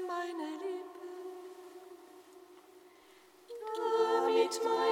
meine Lippen, damit mein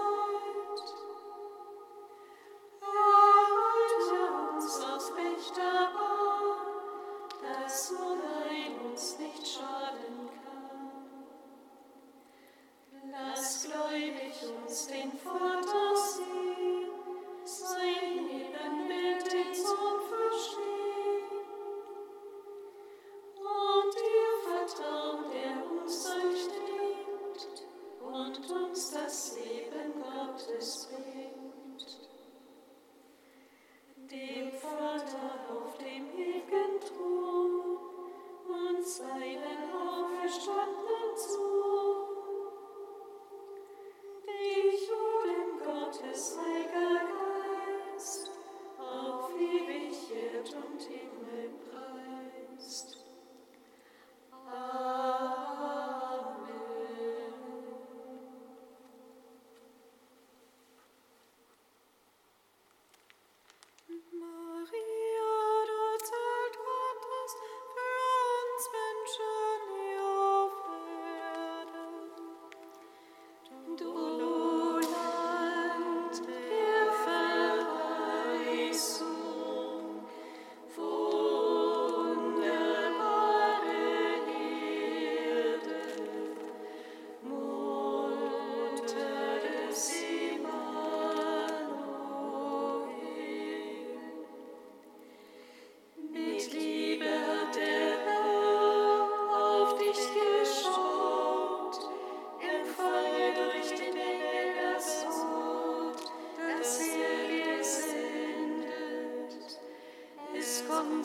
中间。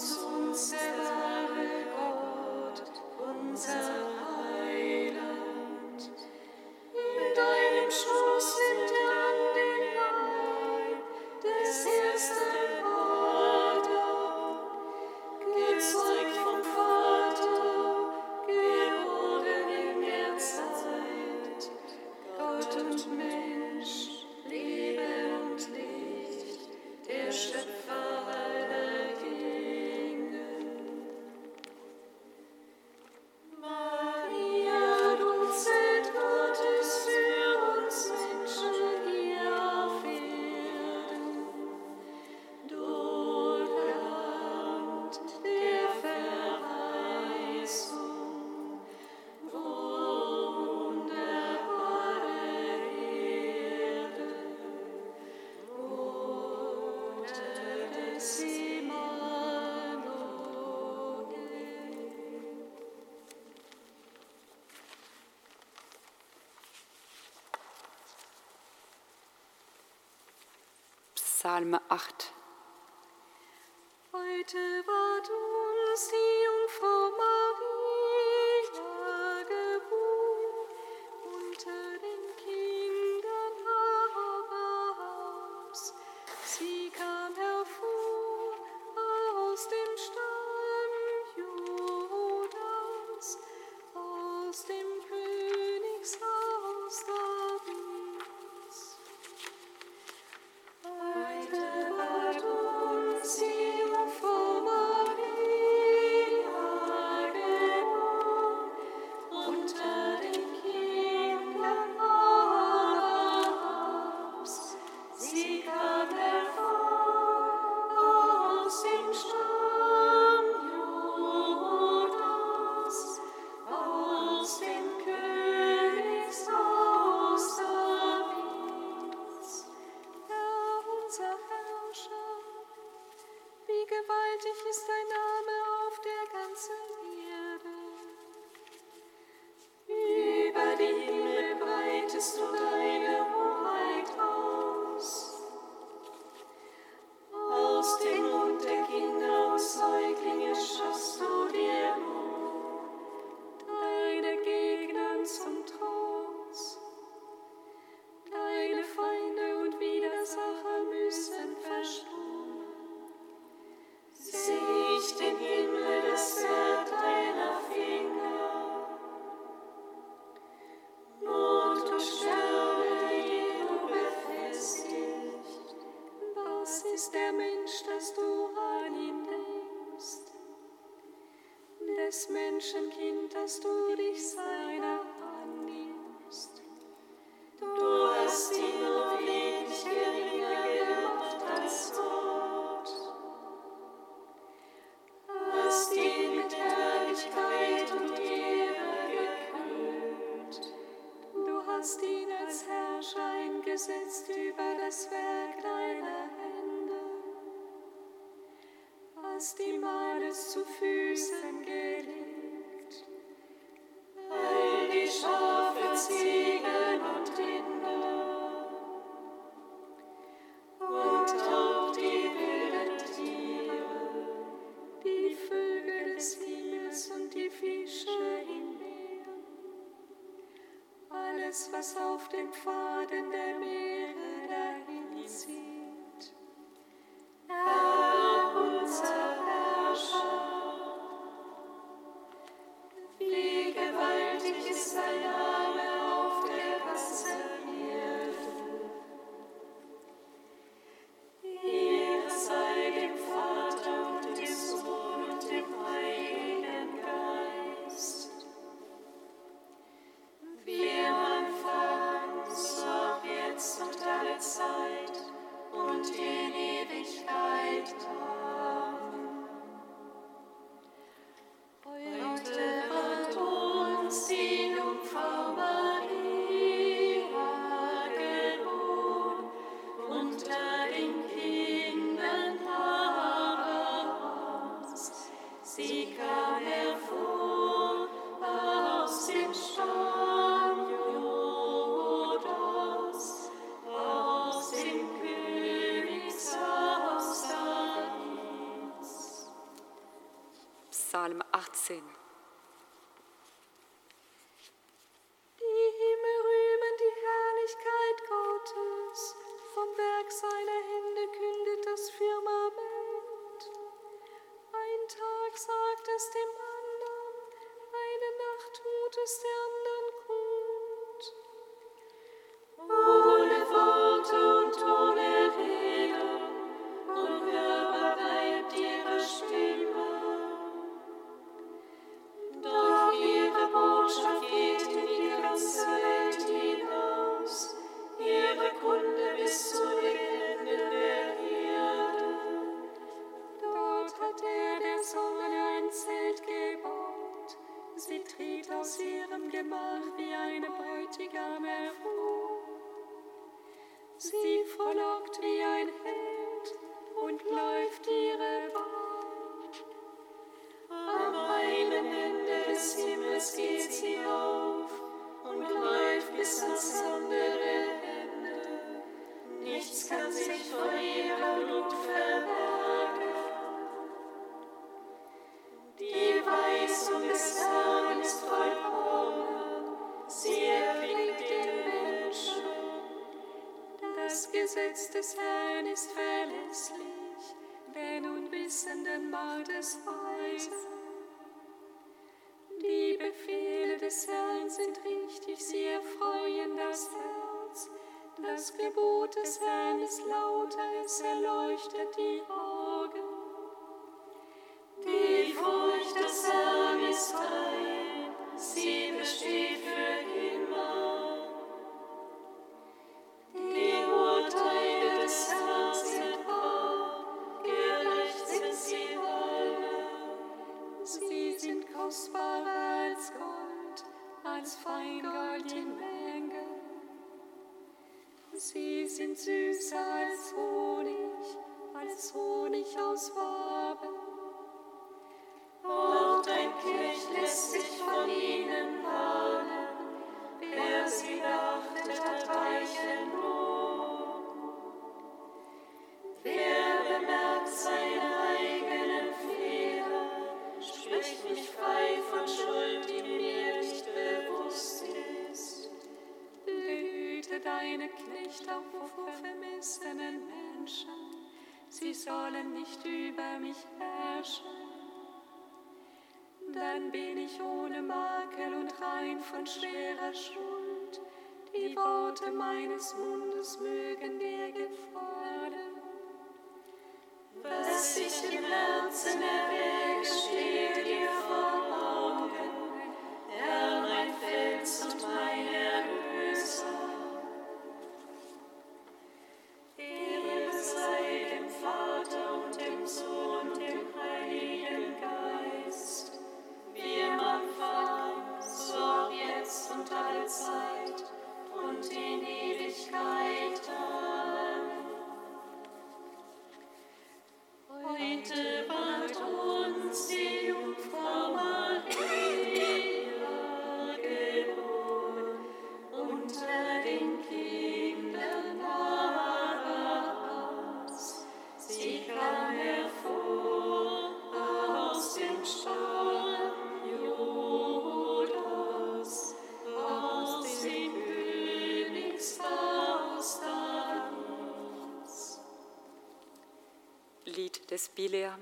uns, unser Gott, unser Psalm 8. Heute ward uns die die meines zu Füßen geht. to still Das Gesetz des Herrn ist verlässlich, wer unwissenden Wissenden macht. Die Befehle des Herrn sind richtig, sie erfreuen das Herz. Das Gebot des Herrn ist lauter, es erleuchtet die Augen. Die Furcht des Herrn ist rein. Blick nicht auf vermissenen Menschen, sie sollen nicht über mich herrschen. Dann bin ich ohne Makel und rein von schwerer Schuld. Die Worte meines Mundes mögen dir gelingen. Bileam,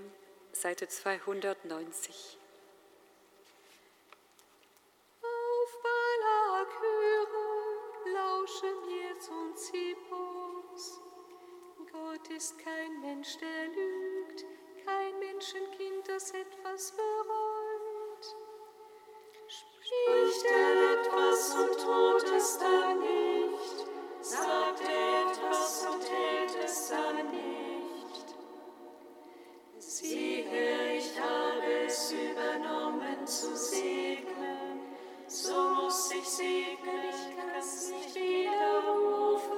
Seite 290. zu segnen, so muss ich segnen, ich kann es nicht widerrufen.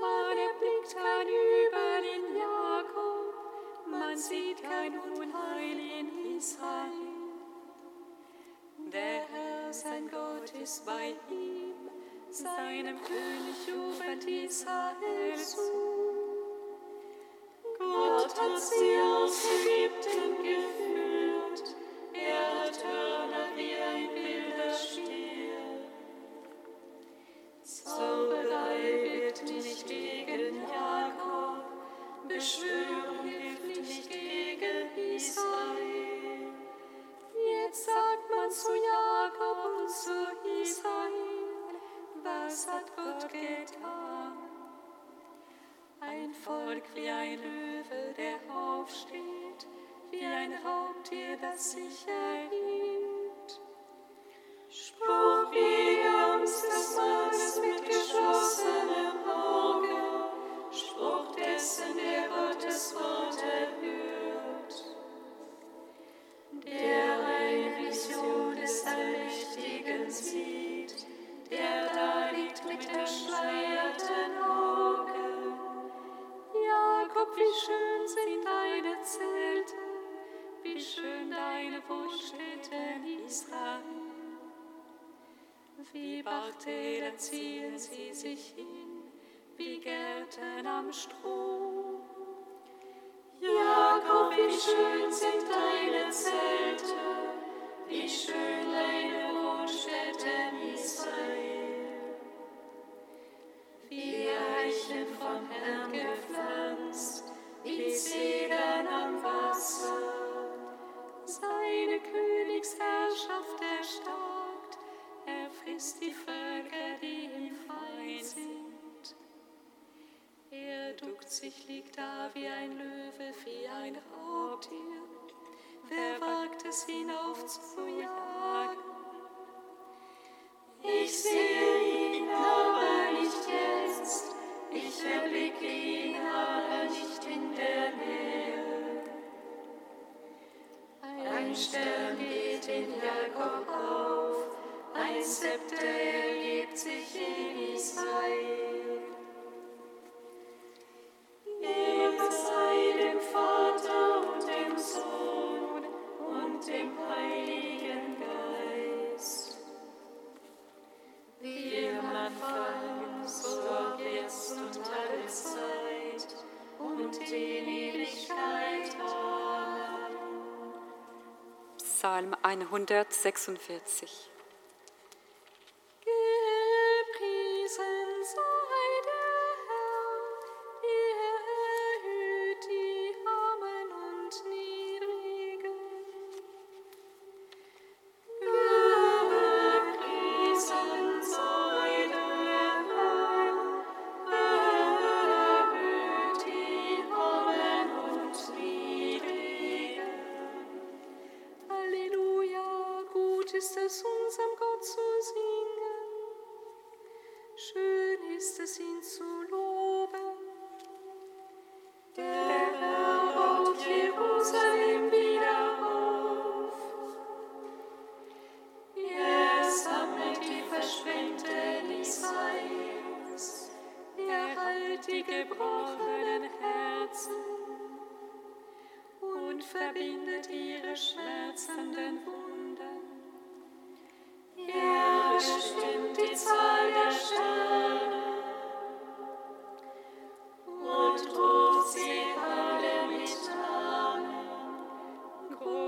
Man erblickt kein Übel in Jakob, man sieht kein Unheil in Israel. Der Herr, sein Gott, ist bei ihm, seinem König ruft Israel zu. Gott hat sie am Strom. Jakob, wie schön sind deine Zelte. Er sich, liegt da wie ein Löwe, wie ein Raubtier. Wer wagt es hinauf zu jagen? Ich sehe ihn, aber nicht jetzt. Ich erblicke ihn, aber nicht in der Nähe. Ein Stern geht in Jakob auf, ein Zepter erhebt sich in Israel. 146.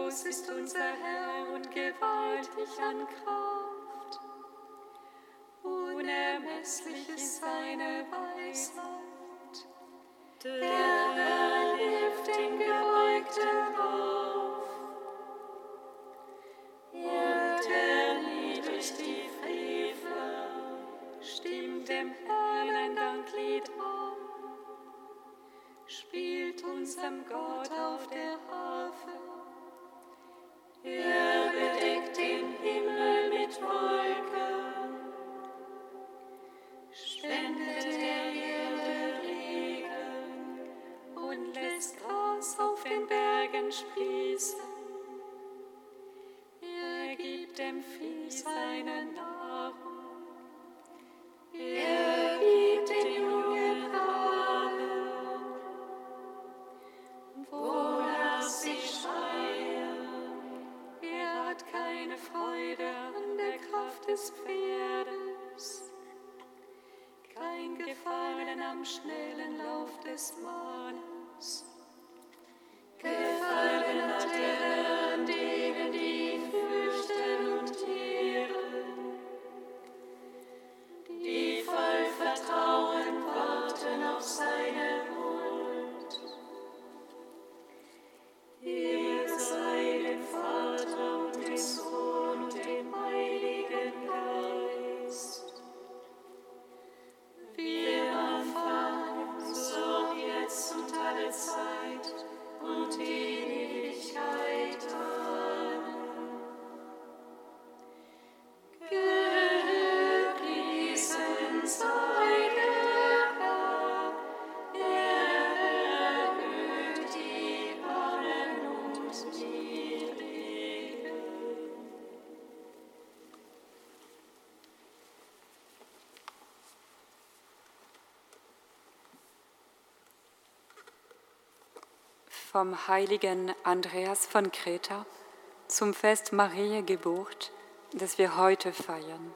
Groß ist unser Herr und gewaltig an Kraft. Unermesslich ist seine Weisheit. Der Herr hilft den Gebeugten auf. Er erniedrigt die Frevler, stimmt dem Herrn ein Danklied an, spielt unserem Gott auf der Harfe. Er des Pferdes. Kein Gefallen am schnellen Lauf des Mannes. Vom heiligen Andreas von Kreta zum Fest Mariä Geburt, das wir heute feiern.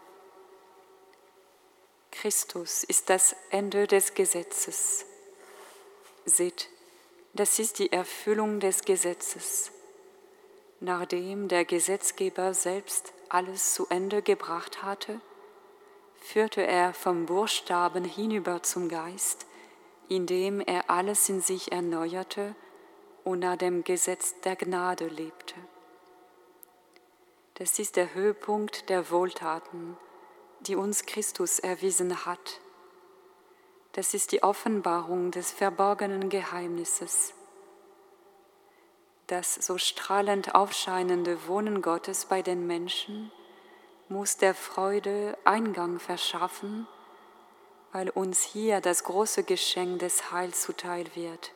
Christus ist das Ende des Gesetzes. Seht, das ist die Erfüllung des Gesetzes. Nachdem der Gesetzgeber selbst alles zu Ende gebracht hatte, führte er vom Buchstaben hinüber zum Geist, indem er alles in sich erneuerte und nach dem Gesetz der Gnade lebte. Das ist der Höhepunkt der Wohltaten, die uns Christus erwiesen hat. Das ist die Offenbarung des verborgenen Geheimnisses. Das so strahlend aufscheinende Wohnen Gottes bei den Menschen muss der Freude Eingang verschaffen, weil uns hier das große Geschenk des Heils zuteil wird.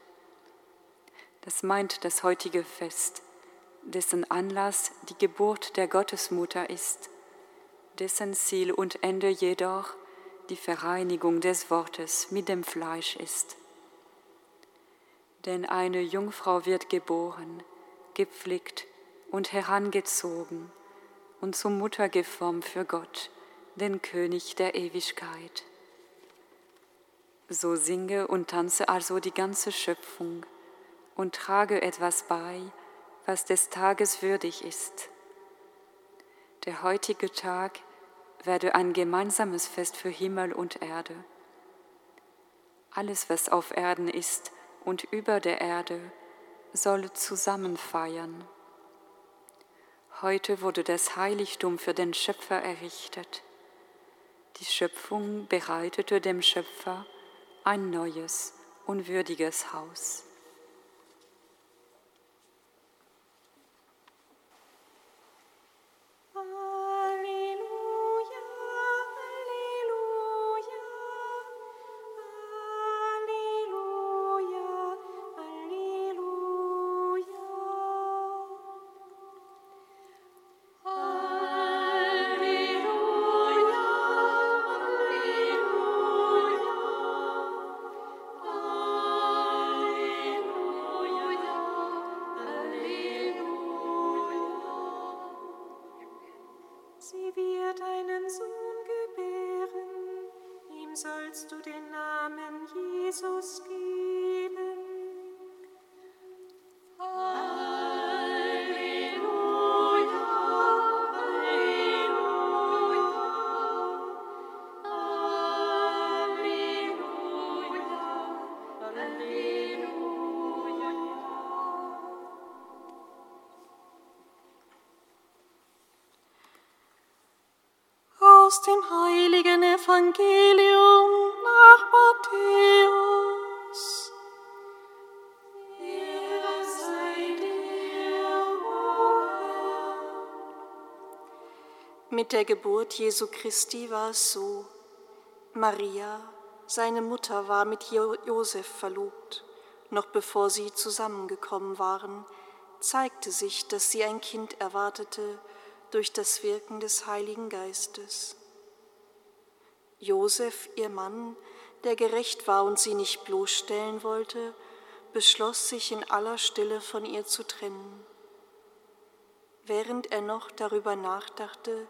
Das meint das heutige Fest, dessen Anlass die Geburt der Gottesmutter ist, dessen Ziel und Ende jedoch die Vereinigung des Wortes mit dem Fleisch ist. Denn eine Jungfrau wird geboren, gepflegt und herangezogen und zur Mutter geformt für Gott, den König der Ewigkeit. So singe und tanze also die ganze Schöpfung und trage etwas bei, was des Tages würdig ist. Der heutige Tag werde ein gemeinsames Fest für Himmel und Erde. Alles, was auf Erden ist und über der Erde, soll zusammen feiern. Heute wurde das Heiligtum für den Schöpfer errichtet. Die Schöpfung bereitete dem Schöpfer ein neues, unwürdiges Haus. Aus dem heiligen Evangelium nach Matthäus. Mit der Geburt Jesu Christi war es so. Maria, seine Mutter, war mit Josef verlobt. Noch bevor sie zusammengekommen waren, zeigte sich, dass sie ein Kind erwartete durch das Wirken des Heiligen Geistes. Josef, ihr Mann, der gerecht war und sie nicht bloßstellen wollte, beschloss sich in aller Stille von ihr zu trennen. Während er noch darüber nachdachte,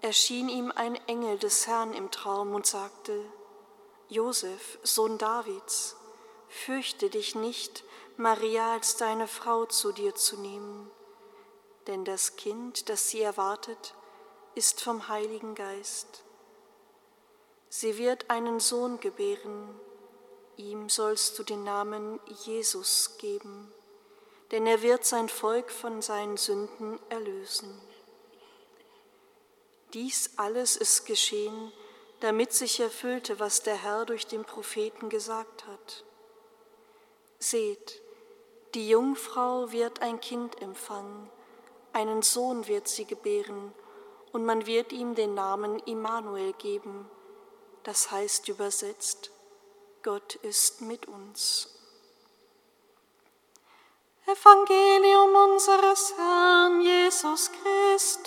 erschien ihm ein Engel des Herrn im Traum und sagte, Josef, Sohn Davids, fürchte dich nicht, Maria als deine Frau zu dir zu nehmen denn das Kind, das sie erwartet, ist vom Heiligen Geist. Sie wird einen Sohn gebären, ihm sollst du den Namen Jesus geben, denn er wird sein Volk von seinen Sünden erlösen. Dies alles ist geschehen, damit sich erfüllte, was der Herr durch den Propheten gesagt hat. Seht, die Jungfrau wird ein Kind empfangen, einen Sohn wird sie gebären, und man wird ihm den Namen Immanuel geben, das heißt übersetzt, Gott ist mit uns. Evangelium unseres Herrn Jesus Christus.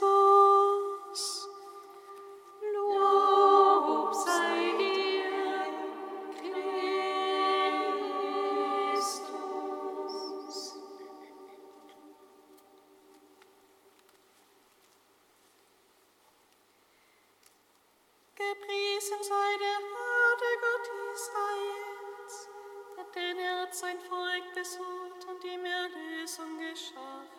So hat er verheißen von alters her.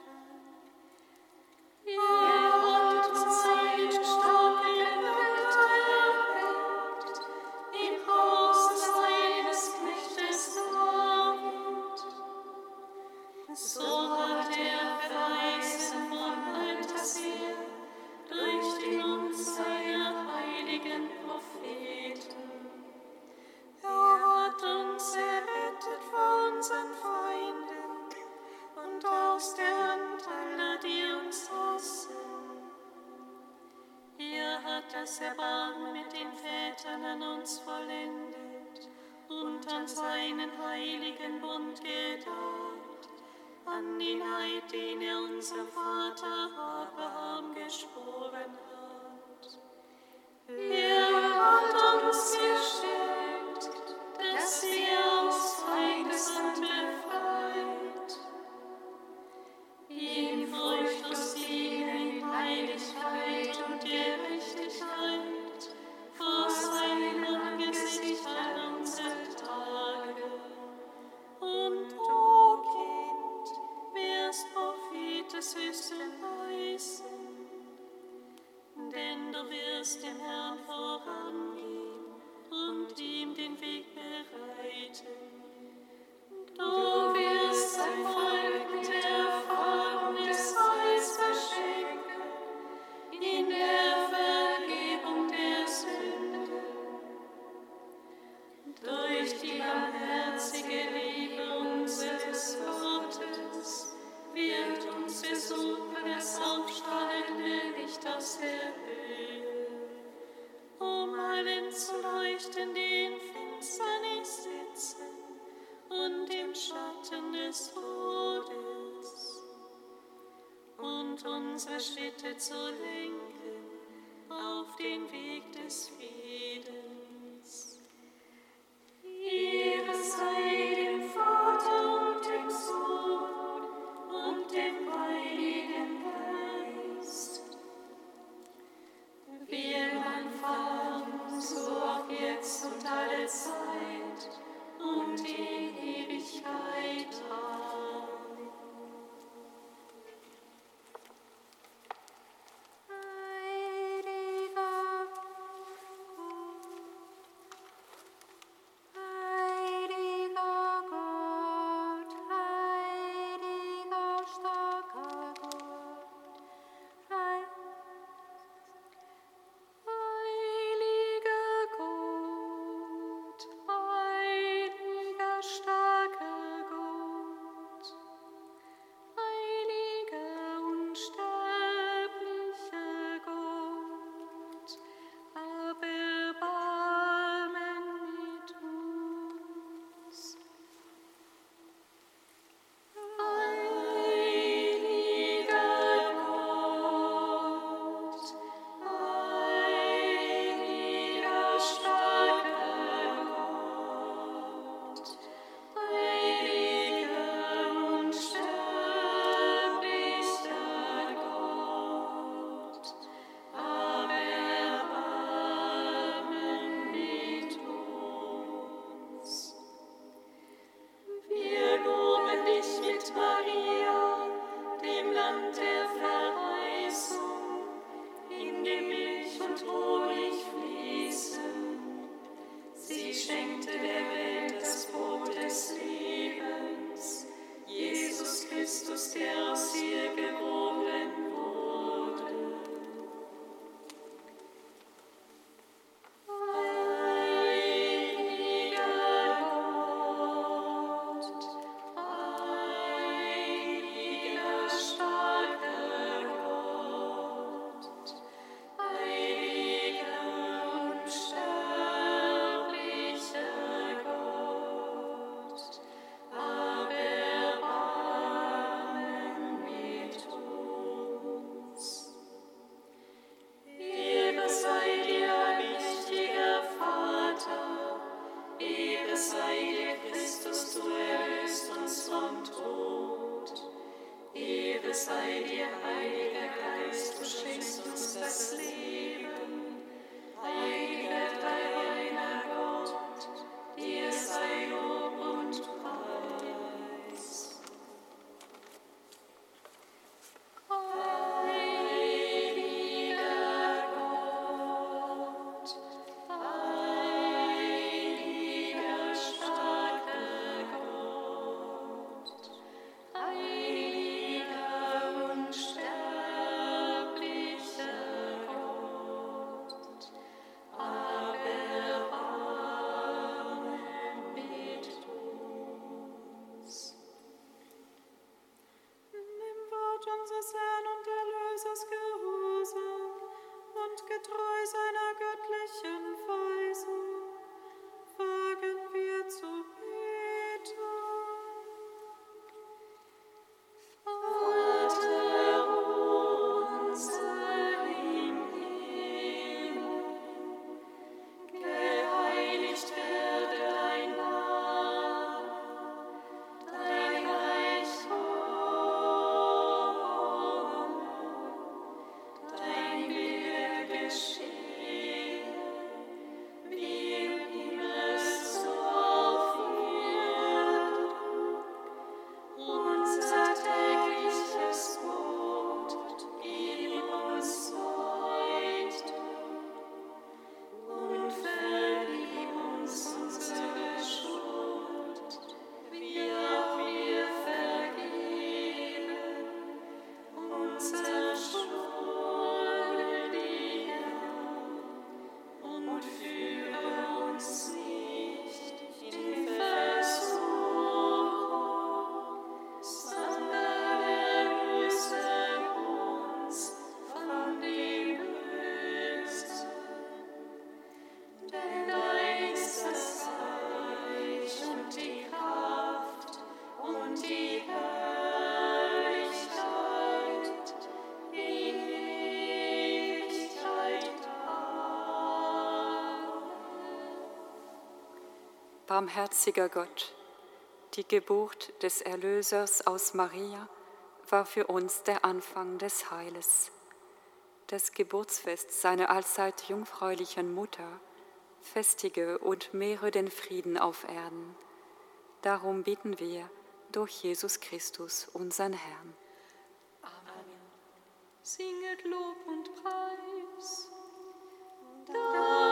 Schritte zur Linken auf den Weg des Friedens. Ihre sei dem Vater und dem Sohn und dem Heiligen Geist, Wir, im Vater, so auch jetzt und alle Zeit und in Ewigkeit. Amen. Barmherziger Gott, die Geburt des Erlösers aus Maria war für uns der Anfang des Heiles. Das Geburtsfest seiner allzeit jungfräulichen Mutter festige und mehre den Frieden auf Erden. Darum bitten wir durch Jesus Christus, unseren Herrn. Singet Lob und Preis. Da